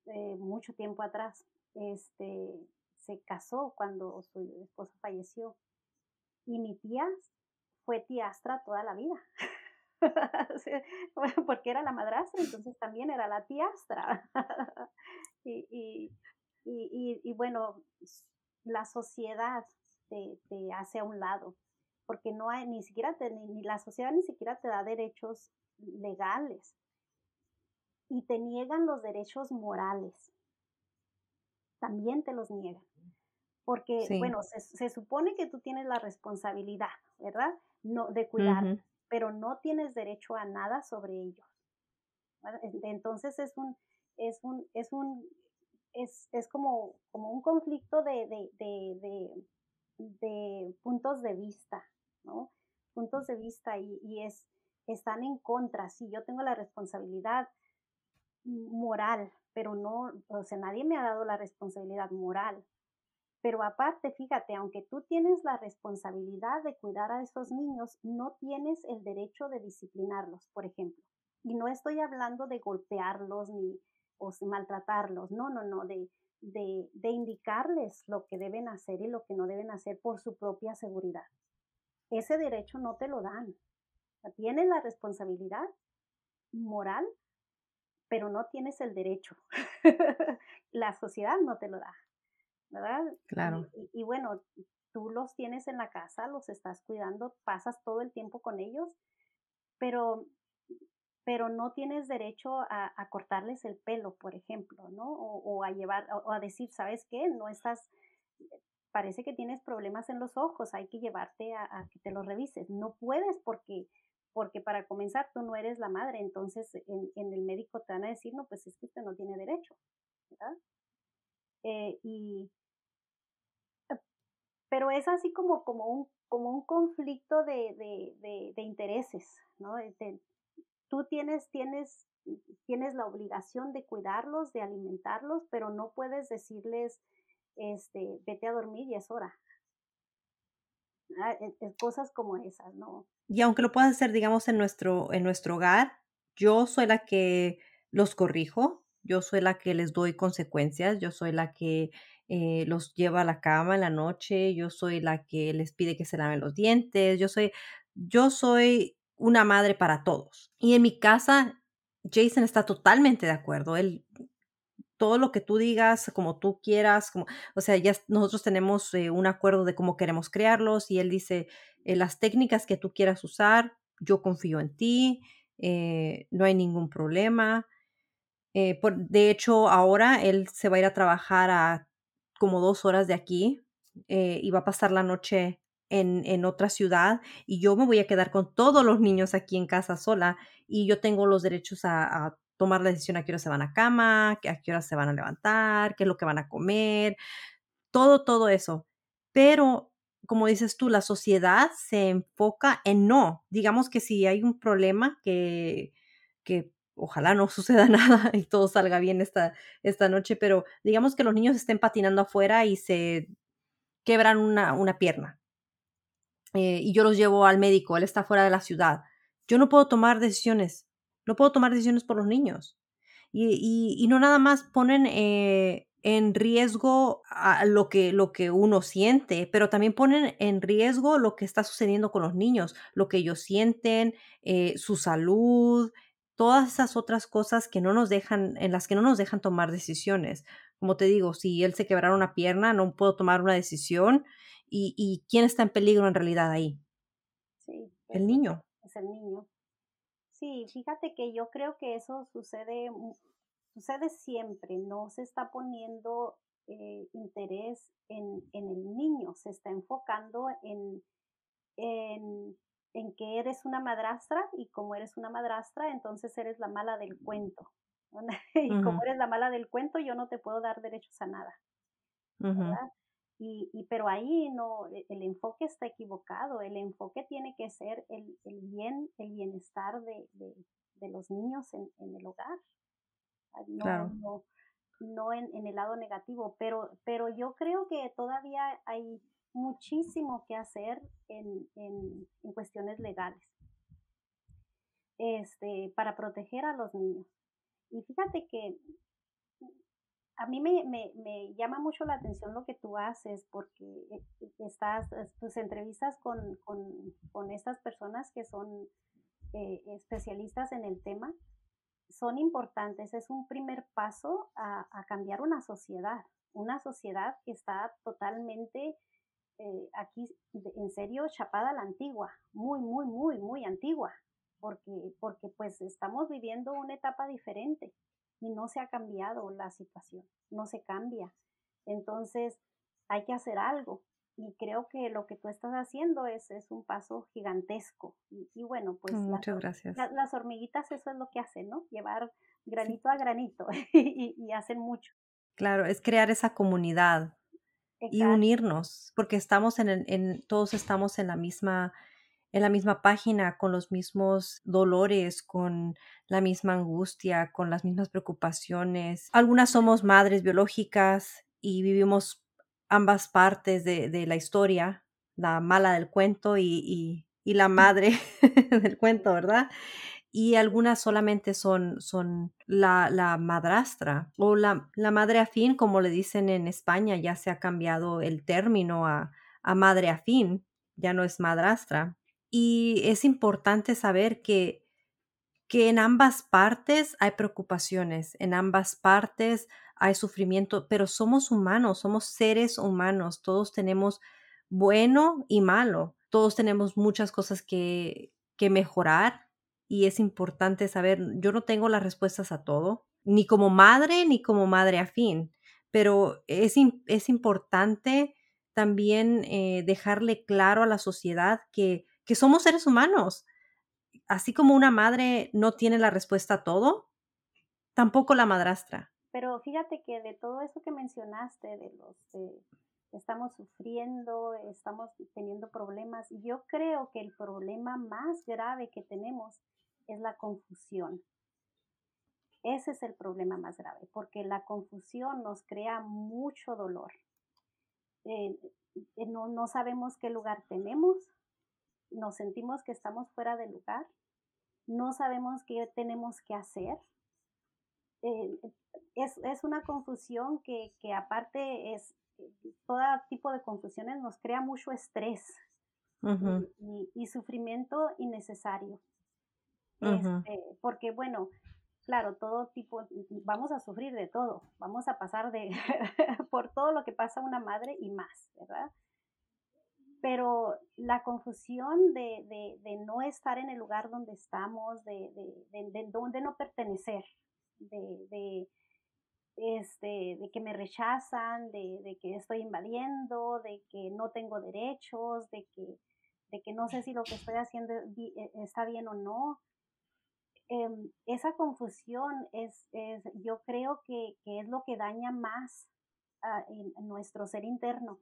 eh, mucho tiempo atrás, este, se casó cuando su esposa falleció. Y mi tía fue tiastra toda la vida. porque era la madrastra, entonces también era la tiastra. y, y, y, y, bueno, la sociedad te, te, hace a un lado, porque no hay, ni siquiera, te, ni, la sociedad ni siquiera te da derechos legales y te niegan los derechos morales. También te los niegan. Porque, bueno, se, se, supone que tú tienes la responsabilidad, ¿verdad? No, de cuidar, pero no tienes derecho a nada sobre ellos. Entonces es un, es un, es un, es, es como, como un conflicto de, de, de, de, puntos de vista, ¿no? Puntos de vista y, y es, están en contra. Sí, yo tengo la responsabilidad moral, pero no, o sea, nadie me ha dado la responsabilidad moral. Pero aparte, fíjate, aunque tú tienes la responsabilidad de cuidar a esos niños, no tienes el derecho de disciplinarlos, por ejemplo. Y no estoy hablando de golpearlos ni, o maltratarlos, no, no, no, de, de, indicarles lo que deben hacer y lo que no deben hacer por su propia seguridad. Ese derecho no te lo dan. tienes la responsabilidad moral, pero no tienes el derecho. la sociedad no te lo da, ¿verdad? Claro. Y, bueno, tú los tienes en la casa, los estás cuidando, pasas todo el tiempo con ellos, pero pero no tienes derecho a, cortarles el pelo, por ejemplo, ¿no? O, a llevar, o, a decir, ¿sabes qué? No estás, parece que tienes problemas en los ojos, hay que llevarte a, que te los revises. No puedes porque, porque para comenzar tú no eres la madre, entonces en, el médico te van a decir, no, pues es que usted no tiene derecho, ¿verdad? Eh, y, pero es así como, como, un, como un conflicto de, de, de, intereses, ¿no? tú tienes, tienes, tienes la obligación de cuidarlos, de alimentarlos, pero no puedes decirles, este, vete a dormir y es hora. Ah, e, e, cosas como esas, ¿no? Y aunque lo puedas hacer, digamos, en nuestro, en nuestro hogar, yo soy la que los corrijo, yo soy la que les doy consecuencias, yo soy la que eh, los lleva a la cama en la noche, yo soy la que les pide que se laven los dientes, yo soy, yo soy una madre para todos. Y en mi casa, Jason está totalmente de acuerdo. Él, todo lo que tú digas, como tú quieras, como, o sea, ya nosotros tenemos eh, un acuerdo de cómo queremos crearlos y él dice, eh, las técnicas que tú quieras usar, yo confío en ti, eh, no hay ningún problema. Por, de hecho, ahora él se va a ir a trabajar a como dos horas de aquí y va a pasar la noche en, en, otra ciudad y yo me voy a quedar con todos los niños aquí en casa sola y yo tengo los derechos a, tomar la decisión a qué hora se van a cama, a qué hora se van a levantar, qué es lo que van a comer, todo, todo eso. Pero, como dices tú, la sociedad se enfoca en no. Digamos que si hay un problema que, que ojalá no suceda nada y todo salga bien esta, esta noche, pero digamos que los niños estén patinando afuera y se quebran una, una pierna eh, y yo los llevo al médico, él está fuera de la ciudad. Yo no puedo tomar decisiones, no puedo tomar decisiones por los niños. Y, y, no nada más ponen eh, en riesgo a lo, que, lo que uno siente, pero también ponen en riesgo lo que está sucediendo con los niños, lo que ellos sienten, eh, su salud, todas esas otras cosas que no nos dejan, en las que no nos dejan tomar decisiones. Como te digo, si él se quebrara una pierna, no puedo tomar una decisión y, quién está en peligro en realidad ahí. Sí. El niño. Es el niño. Sí, fíjate que yo creo que eso sucede, sucede siempre, no se está poniendo eh, interés en, en, el niño, se está enfocando en, en, en, que eres una madrastra y como eres una madrastra, entonces eres la mala del cuento. y como eres la mala del cuento, yo no te puedo dar derechos a nada. Y, y, pero ahí no, e, el enfoque está equivocado. El enfoque tiene que ser el, el bien, el bienestar de, de, de los niños en, en, el hogar. No, no, no en, en, el lado negativo. Pero, pero yo creo que todavía hay muchísimo que hacer en, en, en cuestiones legales este, para proteger a los niños. Y fíjate que a mí me, me, me, llama mucho la atención lo que tú haces porque eh, estás, tus entrevistas con, con, con estas personas que son eh, especialistas en el tema son importantes. Es un primer paso a, a cambiar una sociedad, una sociedad que está totalmente eh, aquí, en serio, chapada la antigua, muy, muy, muy, muy antigua, porque, porque pues estamos viviendo una etapa diferente y no se ha cambiado la situación, no se cambia. Entonces, hay que hacer algo. Y creo que lo que tú estás haciendo es, es un paso gigantesco. Y, bueno, pues Muchas las, gracias. las hormiguitas eso es lo que hacen, ¿no? Llevar granito a granito y, hacen mucho. Claro, es crear esa comunidad y unirnos, porque estamos en, en, todos estamos en la misma en la misma página, con los mismos dolores, con la misma angustia, con las mismas preocupaciones. Algunas somos madres biológicas y vivimos ambas partes de, la historia, la mala del cuento y, la madre del cuento, ¿verdad? Y algunas solamente son, son la, la madrastra o la, la, madre afín, como le dicen en España, ya se ha cambiado el término a, a madre afín, ya no es madrastra. Y es importante saber que, que en ambas partes hay preocupaciones, en ambas partes hay sufrimiento, pero somos humanos, somos seres humanos, todos tenemos bueno y malo, todos tenemos muchas cosas que, que mejorar y es importante saber, yo no tengo las respuestas a todo, ni como madre ni como madre afín, pero es, es importante también eh, dejarle claro a la sociedad que, que somos seres humanos. Así como una madre no tiene la respuesta a todo, tampoco la madrastra. Pero fíjate que de todo eso que mencionaste, de los estamos sufriendo, estamos teniendo problemas, yo creo que el problema más grave que tenemos es la confusión. Ese es el problema más grave, porque la confusión nos crea mucho dolor. Eh, eh, no, no, sabemos qué lugar tenemos, nos sentimos que estamos fuera de lugar, no sabemos qué tenemos que hacer. Eh, es, es, una confusión que, que, aparte es, todo tipo de confusiones nos crea mucho estrés y, y, sufrimiento innecesario. Este, porque bueno, claro, todo tipo, vamos a sufrir de todo, vamos a pasar de por todo lo que pasa una madre y más, ¿verdad? Pero la confusión de, de, de no estar en el lugar donde estamos, de, de donde no pertenecer, de, este, de que me rechazan, de, que estoy invadiendo, de que no tengo derechos, de que, de que no sé si lo que estoy haciendo e, está bien o no. Em, esa confusión es, es yo creo que, que, es lo que daña más a, en, nuestro ser interno,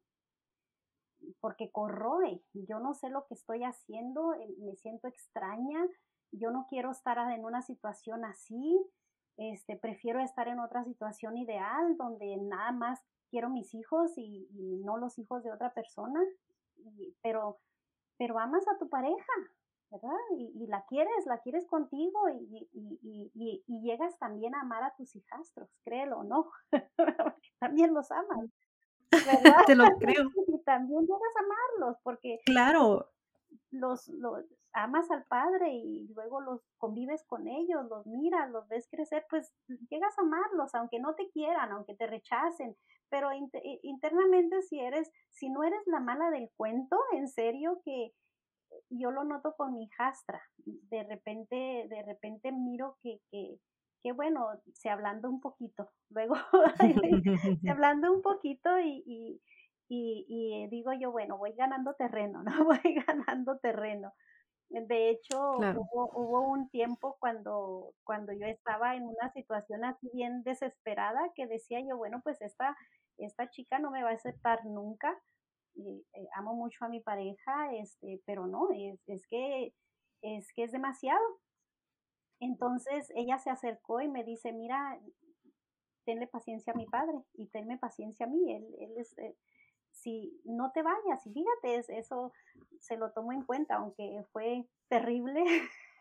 porque corroe, yo no sé lo que estoy haciendo, eh, me siento extraña, yo no quiero estar en una situación así, este, prefiero estar en otra situación ideal donde nada más quiero mis hijos y, no los hijos de otra persona, pero, pero amas a tu pareja, ¿verdad? Y, la quieres, la quieres contigo y, y, llegas también a amar a tus hijastros, créelo o no, también los amas. ¿verdad? Te lo creo. Y también llegas a amarlos porque claro. los, los amas al padre y luego los convives con ellos, los miras, los ves crecer, pues llegas a amarlos, aunque no te quieran, aunque te rechacen, pero internamente si eres, si no eres la mala del cuento, en serio que yo lo noto con mi hijastra. De repente, de repente miro que, que, que bueno, se hablando un poquito. Luego, se hablando un poquito y, y, y, digo yo, bueno, voy ganando terreno, ¿no? Voy ganando terreno. De hecho, hubo, hubo, un tiempo cuando, cuando yo estaba en una situación así bien desesperada que decía yo, bueno, pues esta, esta chica no me va a aceptar nunca eh, amo mucho a mi pareja, este, pero no, es, que, es que es demasiado. Entonces ella se acercó y me dice, mira, tenle paciencia a mi padre y tenme paciencia a mí. Él, él es, eh, si no te vayas, y fíjate, eso se lo tomo en cuenta, aunque fue terrible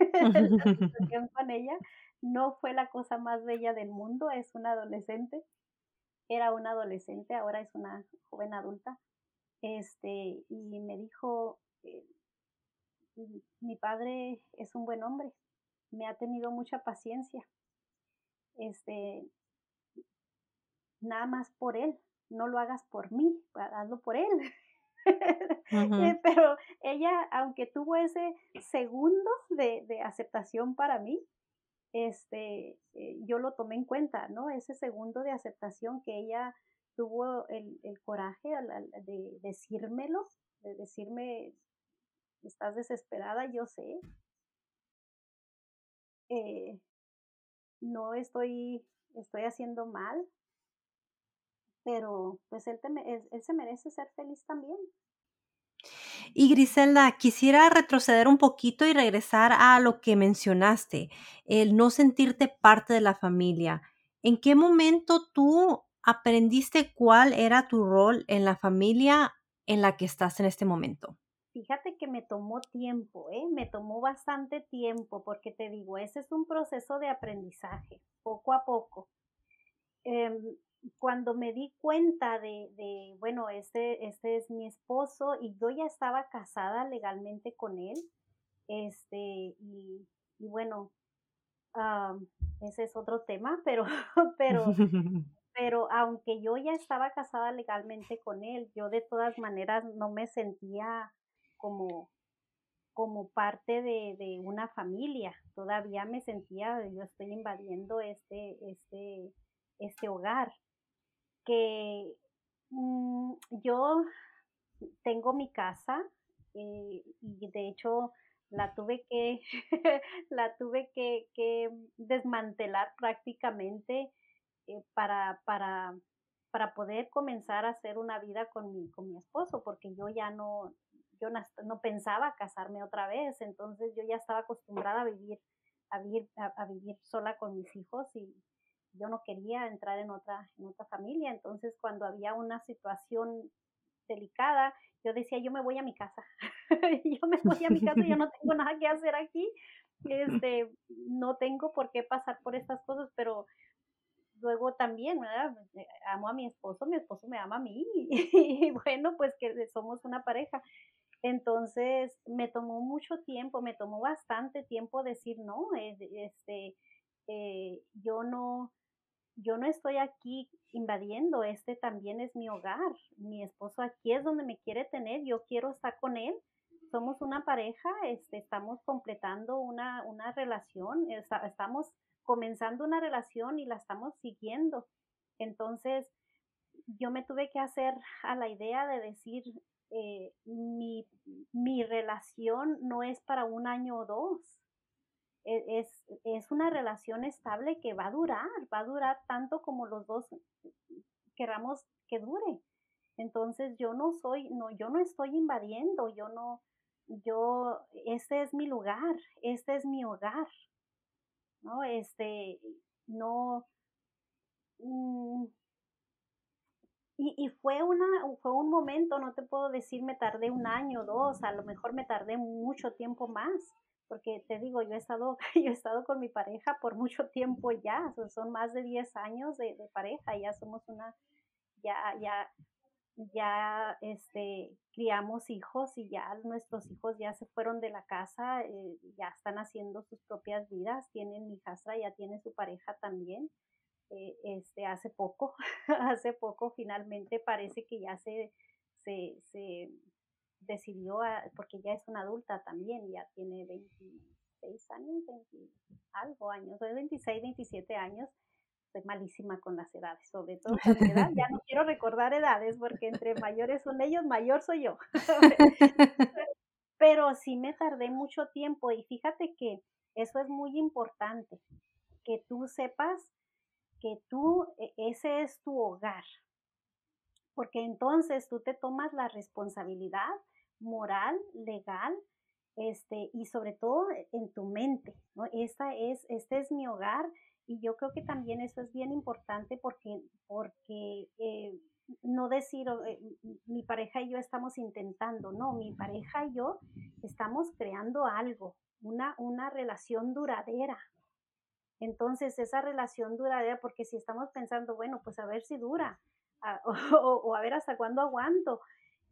la situación con ella, no fue la cosa más bella del mundo, es una adolescente, era una adolescente, ahora es una joven adulta, este, y me dijo, eh, mi padre es un buen hombre, me ha tenido mucha paciencia, este, nada más por él, no lo hagas por mí, hazlo por él. Eh, pero ella, aunque tuvo ese segundo de, de aceptación para mí, este, eh, yo lo tomé en cuenta, ¿no? Ese segundo de aceptación que ella tuvo el, el coraje de decírmelo, de decirme, estás desesperada, yo sé. Eh, no estoy, estoy haciendo mal, pero pues él, él, se merece ser feliz también. Y Griselda, quisiera retroceder un poquito y regresar a lo que mencionaste, el no sentirte parte de la familia. ¿En qué momento tú aprendiste cuál era tu rol en la familia en la que estás en este momento? Fíjate que me tomó tiempo, ¿eh? Me tomó bastante tiempo porque te digo, ese es un proceso de aprendizaje, poco a poco. Em, cuando me di cuenta de, de, bueno, este, este es mi esposo y yo ya estaba casada legalmente con él, este, y, y bueno, ese es otro tema, pero, pero, pero aunque yo ya estaba casada legalmente con él, yo de todas maneras no me sentía como, como parte de, de una familia. Todavía me sentía, yo estoy invadiendo este, este, este hogar. Que mm, yo tengo mi casa eh, y de hecho la tuve que, la tuve que, que desmantelar prácticamente eh, para, para, para poder comenzar a hacer una vida con mi, con mi esposo, porque yo ya no, yo no, pensaba casarme otra vez, entonces yo ya estaba acostumbrada a vivir, a vivir, a, vivir sola con mis hijos y yo no quería entrar en otra, en otra familia, entonces cuando había una situación delicada, yo decía, yo me voy a mi casa, yo me voy a mi casa, yo no tengo nada que hacer aquí, este, no tengo por qué pasar por estas cosas, pero luego también, ¿verdad? Eh, amo a mi esposo, mi esposo me ama a mí, y, bueno, pues que somos una pareja. Entonces, me tomó mucho tiempo, me tomó bastante tiempo decir, no, este, eh, yo no, yo no estoy aquí invadiendo, este también es mi hogar, mi esposo aquí es donde me quiere tener, yo quiero estar con él, somos una pareja, este, estamos completando una, una relación, estamos comenzando una relación y la estamos siguiendo. Entonces, yo me tuve que hacer a la idea de decir, eh, mi, mi relación no es para un año o dos, e-, es, es una relación estable que va a durar, va a durar tanto como los dos queramos que dure. Entonces yo no soy, no, yo no estoy invadiendo, yo no, yo, este es mi lugar, este es mi hogar, ¿no? Este, no, mm, y, y, fue una, fue un momento, no te puedo decir me tardé un año, dos, a lo mejor me tardé mucho tiempo más, porque te digo, yo he estado, yo he estado con mi pareja por mucho tiempo ya, son más de 10 años de, pareja, ya somos una, ya, ya, ya, este, criamos hijos y ya nuestros hijos ya se fueron de la casa, eh, ya están haciendo sus propias vidas, tienen mi hijastra, ya tiene su pareja también, eh, este, hace poco, hace poco finalmente parece que ya se, se, se decidió, porque ya es una adulta también, ya tiene 26 años, 20, algo años, 26, 27 años, soy malísima con las edades, sobre todo con edad, ya no quiero recordar edades porque entre mayores son ellos, mayor soy yo. Pero sí me tardé mucho tiempo y fíjate que eso es muy importante, que tú sepas que tú, e, ese es tu hogar, porque entonces tú te tomas la responsabilidad moral, legal, este, y sobre todo en tu mente, ¿no? Esta es, este es mi hogar y yo creo que también eso es bien importante porque, porque eh, no decir, eh, mi pareja y yo estamos intentando, no, mi pareja y yo estamos creando algo, una, una relación duradera. Entonces, esa relación duradera, porque si estamos pensando, bueno, pues a ver si dura, o a ver hasta cuándo aguanto,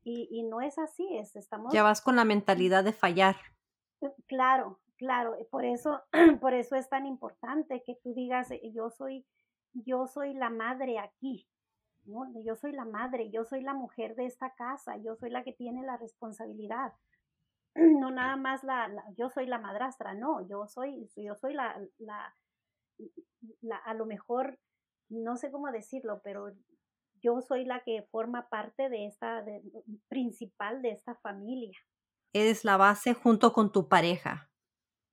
y, no es así, es, estamos... Ya vas con la mentalidad de fallar. Claro, claro, por eso, por eso es tan importante que tú digas, eh, yo soy, yo soy la madre aquí, ¿no? Yo soy la madre, yo soy la mujer de esta casa, yo soy la que tiene la responsabilidad. No nada más la, yo soy la madrastra, no, yo soy, yo soy la, la, la, a lo mejor, no sé cómo decirlo, pero yo soy la que forma parte de esta, principal de esta familia. Eres la base junto con tu pareja.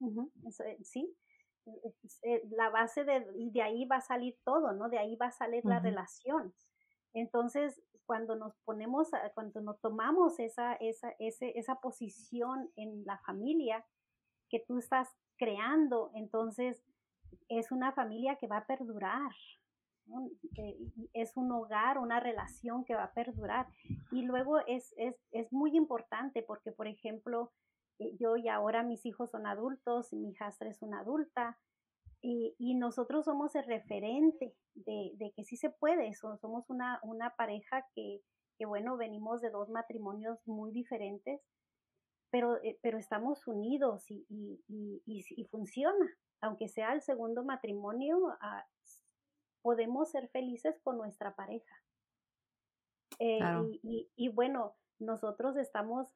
Eh, sí, eh, la base de, y de ahí va a salir todo, ¿no? De ahí va a salir la relación. Entonces, cuando nos ponemos, cuando nos tomamos esa, esa, esa posición en la familia que tú estás creando, entonces es una familia que va a perdurar, es un hogar, una relación que va a perdurar. Y luego es, es, es muy importante porque, por ejemplo, eh, yo y ahora mis hijos son adultos, mi hijastra es una adulta, y, y, nosotros somos el referente de, de, que sí se puede, somos una, una pareja que, que, bueno, venimos de dos matrimonios muy diferentes, pero, eh, pero estamos unidos y, y, y, funciona. Aunque sea el segundo matrimonio, ah, podemos ser felices con nuestra pareja. Eh, y, bueno, nosotros estamos,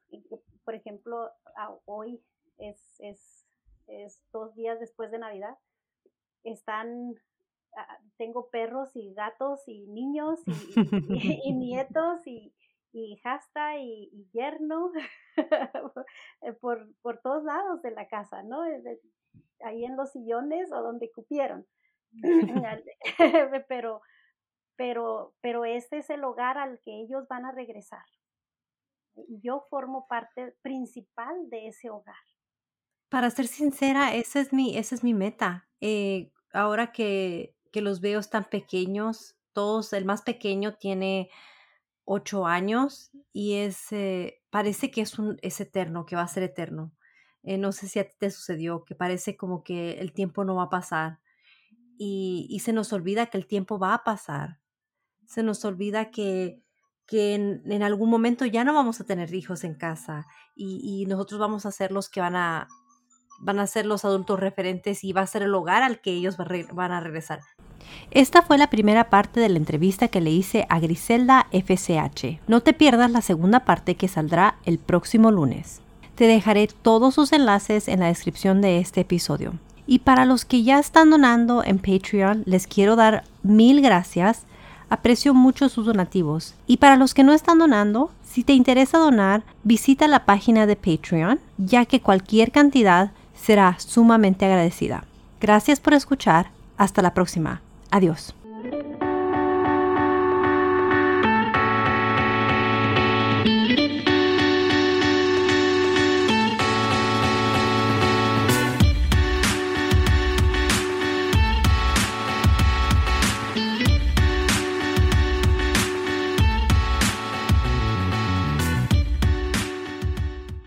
por ejemplo, hoy es, es, es, dos días después de Navidad, están, ah, tengo perros y gatos y niños y, y, nietos y, y hasta y, yerno por, por todos lados de la casa, ¿no? Ahí en los sillones o donde cupieron. pero, pero, pero este es el hogar al que ellos van a regresar. Yo formo parte principal de ese hogar. Para ser sincera, esa es mi, esa es mi meta. Eh, ahora que, que, los veo tan pequeños, todos, el más pequeño tiene ocho años y es, eh, parece que es, un, es eterno, que va a ser eterno. Eh, no sé si a ti te sucedió, que parece como que el tiempo no va a pasar y, se nos olvida que el tiempo va a pasar. Se nos olvida que, que en, algún momento ya no vamos a tener hijos en casa y, nosotros vamos a ser los que van a, van a ser los adultos referentes y va a ser el hogar al que ellos van a regresar. Esta fue la primera parte de la entrevista que le hice a Griselda FCH. No te pierdas la segunda parte que saldrá el próximo lunes. Te dejaré todos sus enlaces en la descripción de este episodio. Y para los que ya están donando en Patreon, les quiero dar mil gracias. Aprecio mucho sus donativos. Y para los que no están donando, si te interesa donar, visita la página de Patreon, ya que cualquier cantidad será sumamente agradecida. Gracias por escuchar. Hasta la próxima. Adiós.